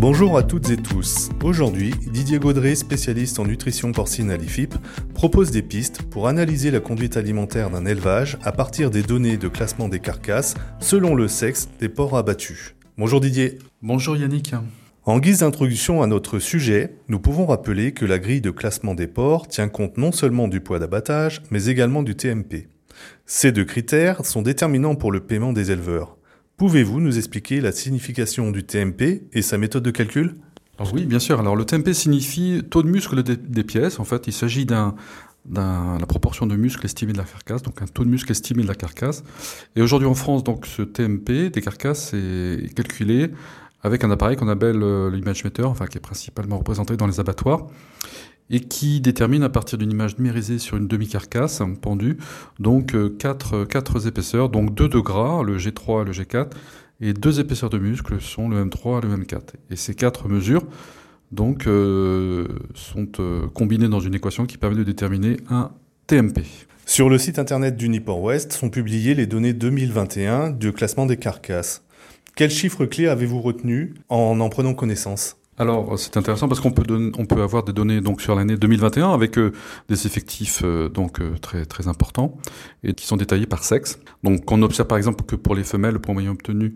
Bonjour à toutes et tous. Aujourd'hui, Didier Gaudré, spécialiste en nutrition porcine à l'IFIP, propose des pistes pour analyser la conduite alimentaire d'un élevage à partir des données de classement des carcasses selon le sexe des porcs abattus. Bonjour Didier. Bonjour Yannick. En guise d'introduction à notre sujet, nous pouvons rappeler que la grille de classement des porcs tient compte non seulement du poids d'abattage, mais également du TMP. Ces deux critères sont déterminants pour le paiement des éleveurs. Pouvez-vous nous expliquer la signification du TMP et sa méthode de calcul? Oui, bien sûr. Alors le TMP signifie taux de muscle des, pièces. En fait, il s'agit d'un la proportion de muscle estimé de la carcasse, donc un taux de muscle estimé de la carcasse. Et aujourd'hui en France, donc ce TMP des carcasses est calculé avec un appareil qu'on appelle euh, l'image meter, enfin qui est principalement représenté dans les abattoirs et qui détermine à partir d'une image numérisée sur une demi-carcasse pendue, donc 4, euh, 4 épaisseurs, donc 2 de gras, le G3 et le G4, et deux épaisseurs de muscles sont le M3 et le M4. Et ces quatre mesures donc, euh, sont euh, combinées dans une équation qui permet de déterminer un TMP. Sur le site internet d'Uniport West sont publiées les données 2021 du classement des carcasses. Quels chiffres clés avez-vous retenus en en prenant connaissance? Alors c'est intéressant parce qu'on peut on peut avoir des données donc sur l'année 2021 avec euh, des effectifs euh, donc euh, très très importants et qui sont détaillés par sexe. Donc on observe par exemple que pour les femelles le poids moyen obtenu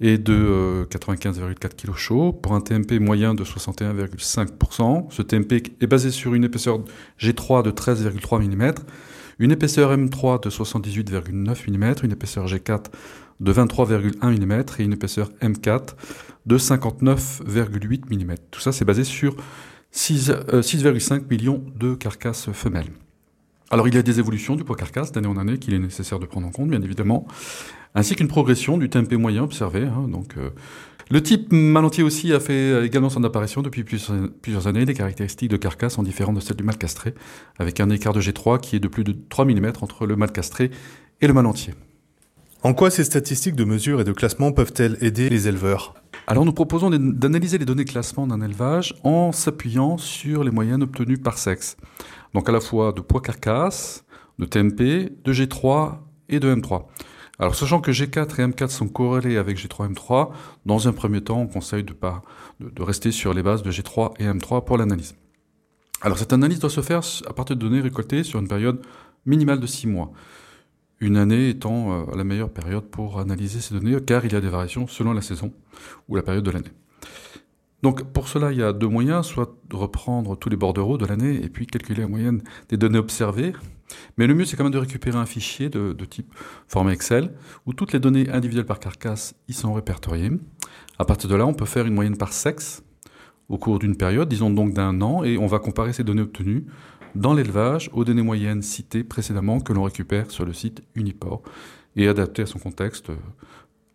est de 95,4 kg chaud pour un TMP moyen de 61,5%. Ce TMP est basé sur une épaisseur G3 de 13,3 mm, une épaisseur M3 de 78,9 mm, une épaisseur G4 de 23,1 mm et une épaisseur M4 de 59,8 mm. Tout ça, c'est basé sur 6,5 euh, millions de carcasses femelles. Alors il y a des évolutions du poids carcasse d'année en année qu'il est nécessaire de prendre en compte, bien évidemment, ainsi qu'une progression du TMP moyen observé. Hein. euh, le type malentier aussi a fait également son apparition depuis plusieurs années. Les caractéristiques de carcasse sont différentes de celles du mâle castré, avec un écart de G3 qui est de plus de 3 mm entre le mâle castré et le mâle entier. En quoi ces statistiques de mesure et de classement peuvent-elles aider les éleveurs? Alors nous proposons d'analyser les données de classement d'un élevage en s'appuyant sur les moyennes obtenues par sexe. Donc à la fois de poids carcasse, de TMP, de G3 et de M3. Alors sachant que G4 et M4 sont corrélés avec G3 et M3, dans un premier temps on conseille de, rester sur les bases de G3 et M3 pour l'analyse. Alors cette analyse doit se faire à partir de données récoltées sur une période minimale de 6 mois une année étant euh, la meilleure période pour analyser ces données, car il y a des variations selon la saison ou la période de l'année. Donc pour cela, il y a deux moyens, soit de reprendre tous les bordereaux de l'année et puis calculer la moyenne des données observées. Mais le mieux, c'est quand même de récupérer un fichier de, type format Excel, où toutes les données individuelles par carcasse y sont répertoriées. À partir de là, on peut faire une moyenne par sexe au cours d'une période, disons donc d'un an, et on va comparer ces données obtenues dans l'élevage aux données moyennes citées précédemment que l'on récupère sur le site Uniport et adaptées à son contexte euh,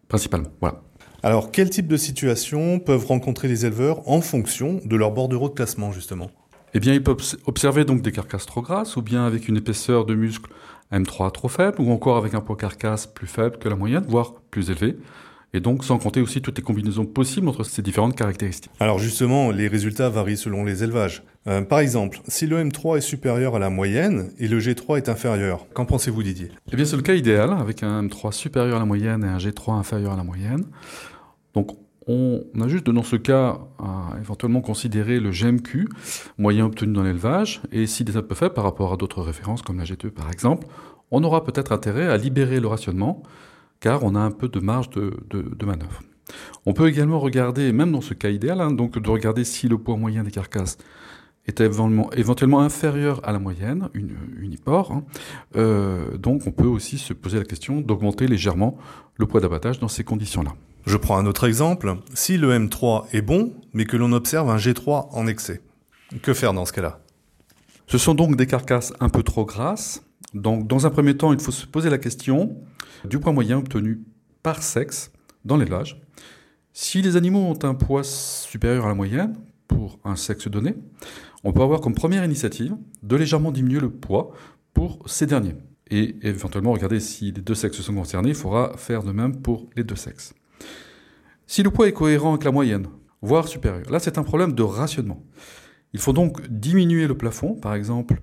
principalement. Voilà. Alors, quel type de situations peuvent rencontrer les éleveurs en fonction de leur bordereau de classement, justement? Eh bien, ils peuvent observer donc des carcasses trop grasses, ou bien avec une épaisseur de muscle M3 trop faible, ou encore avec un poids carcasse plus faible que la moyenne, voire plus élevé et donc sans compter aussi toutes les combinaisons possibles entre ces différentes caractéristiques. Alors justement, les résultats varient selon les élevages. Euh, par exemple, si le M3 est supérieur à la moyenne et le G3 est inférieur, qu'en pensez-vous Didier? Eh bien c'est le cas idéal, avec un M3 supérieur à la moyenne et un G3 inférieur à la moyenne. Donc on a juste dans ce cas à éventuellement considérer le GMQ, moyen obtenu dans l'élevage, et s'il est un peu faible par rapport à d'autres références comme la G2 par exemple, on aura peut-être intérêt à libérer le rationnement car on a un peu de marge de, manœuvre. On peut également regarder, même dans ce cas idéal, hein, donc de regarder si le poids moyen des carcasses est éventuellement, inférieur à la moyenne, une, uniport. Hein. Euh, donc on peut aussi se poser la question d'augmenter légèrement le poids d'abattage dans ces conditions-là. Je prends un autre exemple. Si le M3 est bon, mais que l'on observe un G3 en excès, que faire dans ce cas-là? Ce sont donc des carcasses un peu trop grasses. Donc dans un premier temps, il faut se poser la question du poids moyen obtenu par sexe dans l'élevage. Si les animaux ont un poids supérieur à la moyenne un sexe donné, on peut avoir comme première initiative de légèrement diminuer le poids pour ces derniers. Et éventuellement regarder si les deux sexes sont concernés, il faudra faire de même pour les deux sexes. Si le poids est cohérent avec la moyenne, voire supérieur, là c'est un problème de rationnement. Il faut donc diminuer le plafond, par exemple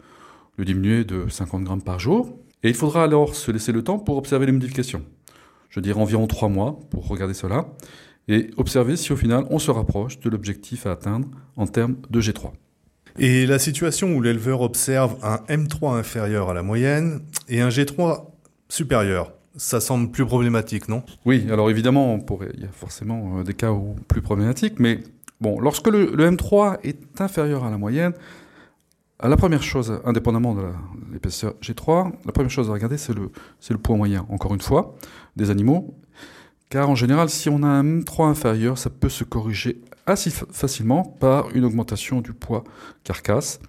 le diminuer de 50 grammes par jour, et il faudra alors se laisser le temps pour observer les modifications. Je dirais environ trois mois pour regarder cela. Et observer si au final on se rapproche de l'objectif à atteindre en termes de G3. Et la situation où l'éleveur observe un M3 inférieur à la moyenne et un G3 supérieur, ça semble plus problématique, non? Oui, alors évidemment, il y a forcément euh, des cas où plus problématiques, mais bon, lorsque le, M3 est inférieur à la moyenne, la première chose, indépendamment de l'épaisseur G3, la première chose à regarder, c'est le, le poids moyen, encore une fois, des animaux. Car en général, si on a un M3 inférieur, ça peut se corriger assez facilement par une augmentation du poids carcasse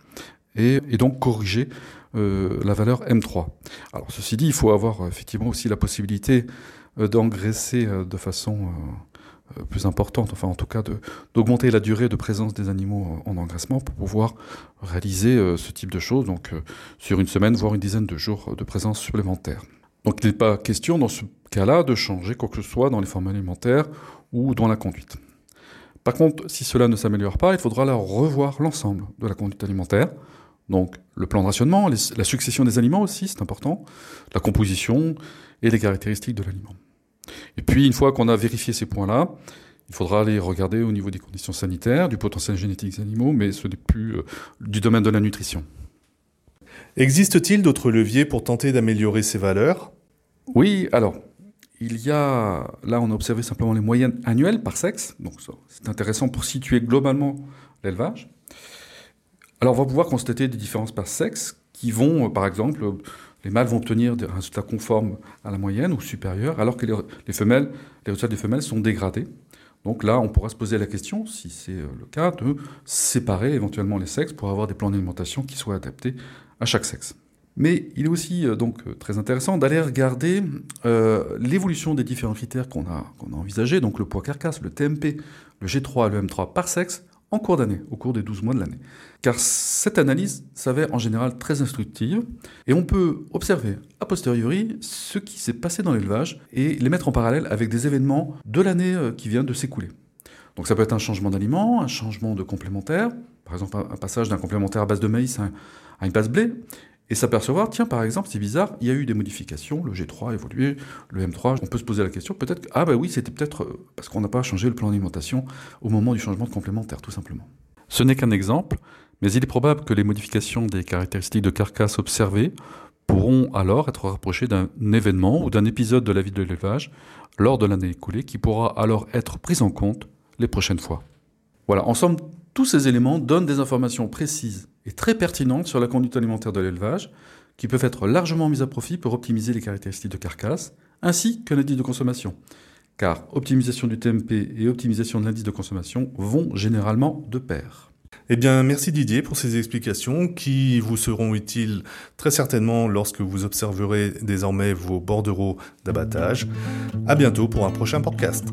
et, donc corriger euh, la valeur M3. Alors ceci dit, il faut avoir euh, effectivement aussi la possibilité euh, d'engraisser de façon plus importante, enfin en tout cas d'augmenter la durée de présence des animaux en engraissement pour pouvoir réaliser ce type de choses, donc sur une semaine, voire une dizaine de jours de présence supplémentaire. Donc il n'est pas question dans ce cas-là de changer quoi que ce soit dans les formes alimentaires ou dans la conduite. Par contre, si cela ne s'améliore pas, il faudra alors revoir l'ensemble de la conduite alimentaire. Donc le plan de rationnement, la succession des aliments aussi, c'est important, la composition et les caractéristiques de l'aliment. Et puis une fois qu'on a vérifié ces points-là, il faudra aller regarder au niveau des conditions sanitaires, du potentiel génétique des animaux, mais ce n'est plus euh, du domaine de la nutrition. Existe-t-il d'autres leviers pour tenter d'améliorer ces valeurs? Oui, alors, il y a, là on a observé simplement les moyennes annuelles par sexe, donc c'est intéressant pour situer globalement l'élevage. Alors on va pouvoir constater des différences par sexe qui vont, par exemple, les mâles vont obtenir des résultats conformes à la moyenne ou supérieurs, alors que les, femelles, les résultats des femelles sont dégradés. Donc là, on pourra se poser la question, si c'est euh, le cas, de séparer éventuellement les sexes pour avoir des plans d'alimentation qui soient adaptés à chaque sexe. Mais il est aussi euh, donc euh, très intéressant d'aller regarder euh, l'évolution des différents critères qu'on a, qu'on a envisagés, donc le poids carcasse, le TMP, le G3 et le M3 par sexe, en cours d'année, au cours des 12 mois de l'année. Car cette analyse s'avère en général très instructive et on peut observer a posteriori ce qui s'est passé dans l'élevage et les mettre en parallèle avec des événements de l'année qui vient de s'écouler. Donc ça peut être un changement d'aliment, un changement de complémentaire, par exemple un passage d'un complémentaire à base de maïs à une base blé, et s'apercevoir, tiens, par exemple, c'est bizarre, il y a eu des modifications, le G3 a évolué, le M3, on peut se poser la question, peut-être que, ah bah oui, c'était peut-être euh, parce qu'on n'a pas changé le plan d'alimentation au moment du changement de complémentaire, tout simplement. Ce n'est qu'un exemple, mais il est probable que les modifications des caractéristiques de carcasse observées pourront alors être rapprochées d'un événement ou d'un épisode de la vie de l'élevage lors de l'année écoulée qui pourra alors être pris en compte les prochaines fois. Voilà, en somme, tous ces éléments donnent des informations précises et très pertinentes sur la conduite alimentaire de l'élevage, qui peuvent être largement mises à profit pour optimiser les caractéristiques de carcasse, ainsi que l'indice de consommation. Car optimisation du TMP et optimisation de l'indice de consommation vont généralement de pair. Eh bien, merci Didier pour ces explications qui vous seront utiles très certainement lorsque vous observerez désormais vos bordereaux d'abattage. À bientôt pour un prochain podcast.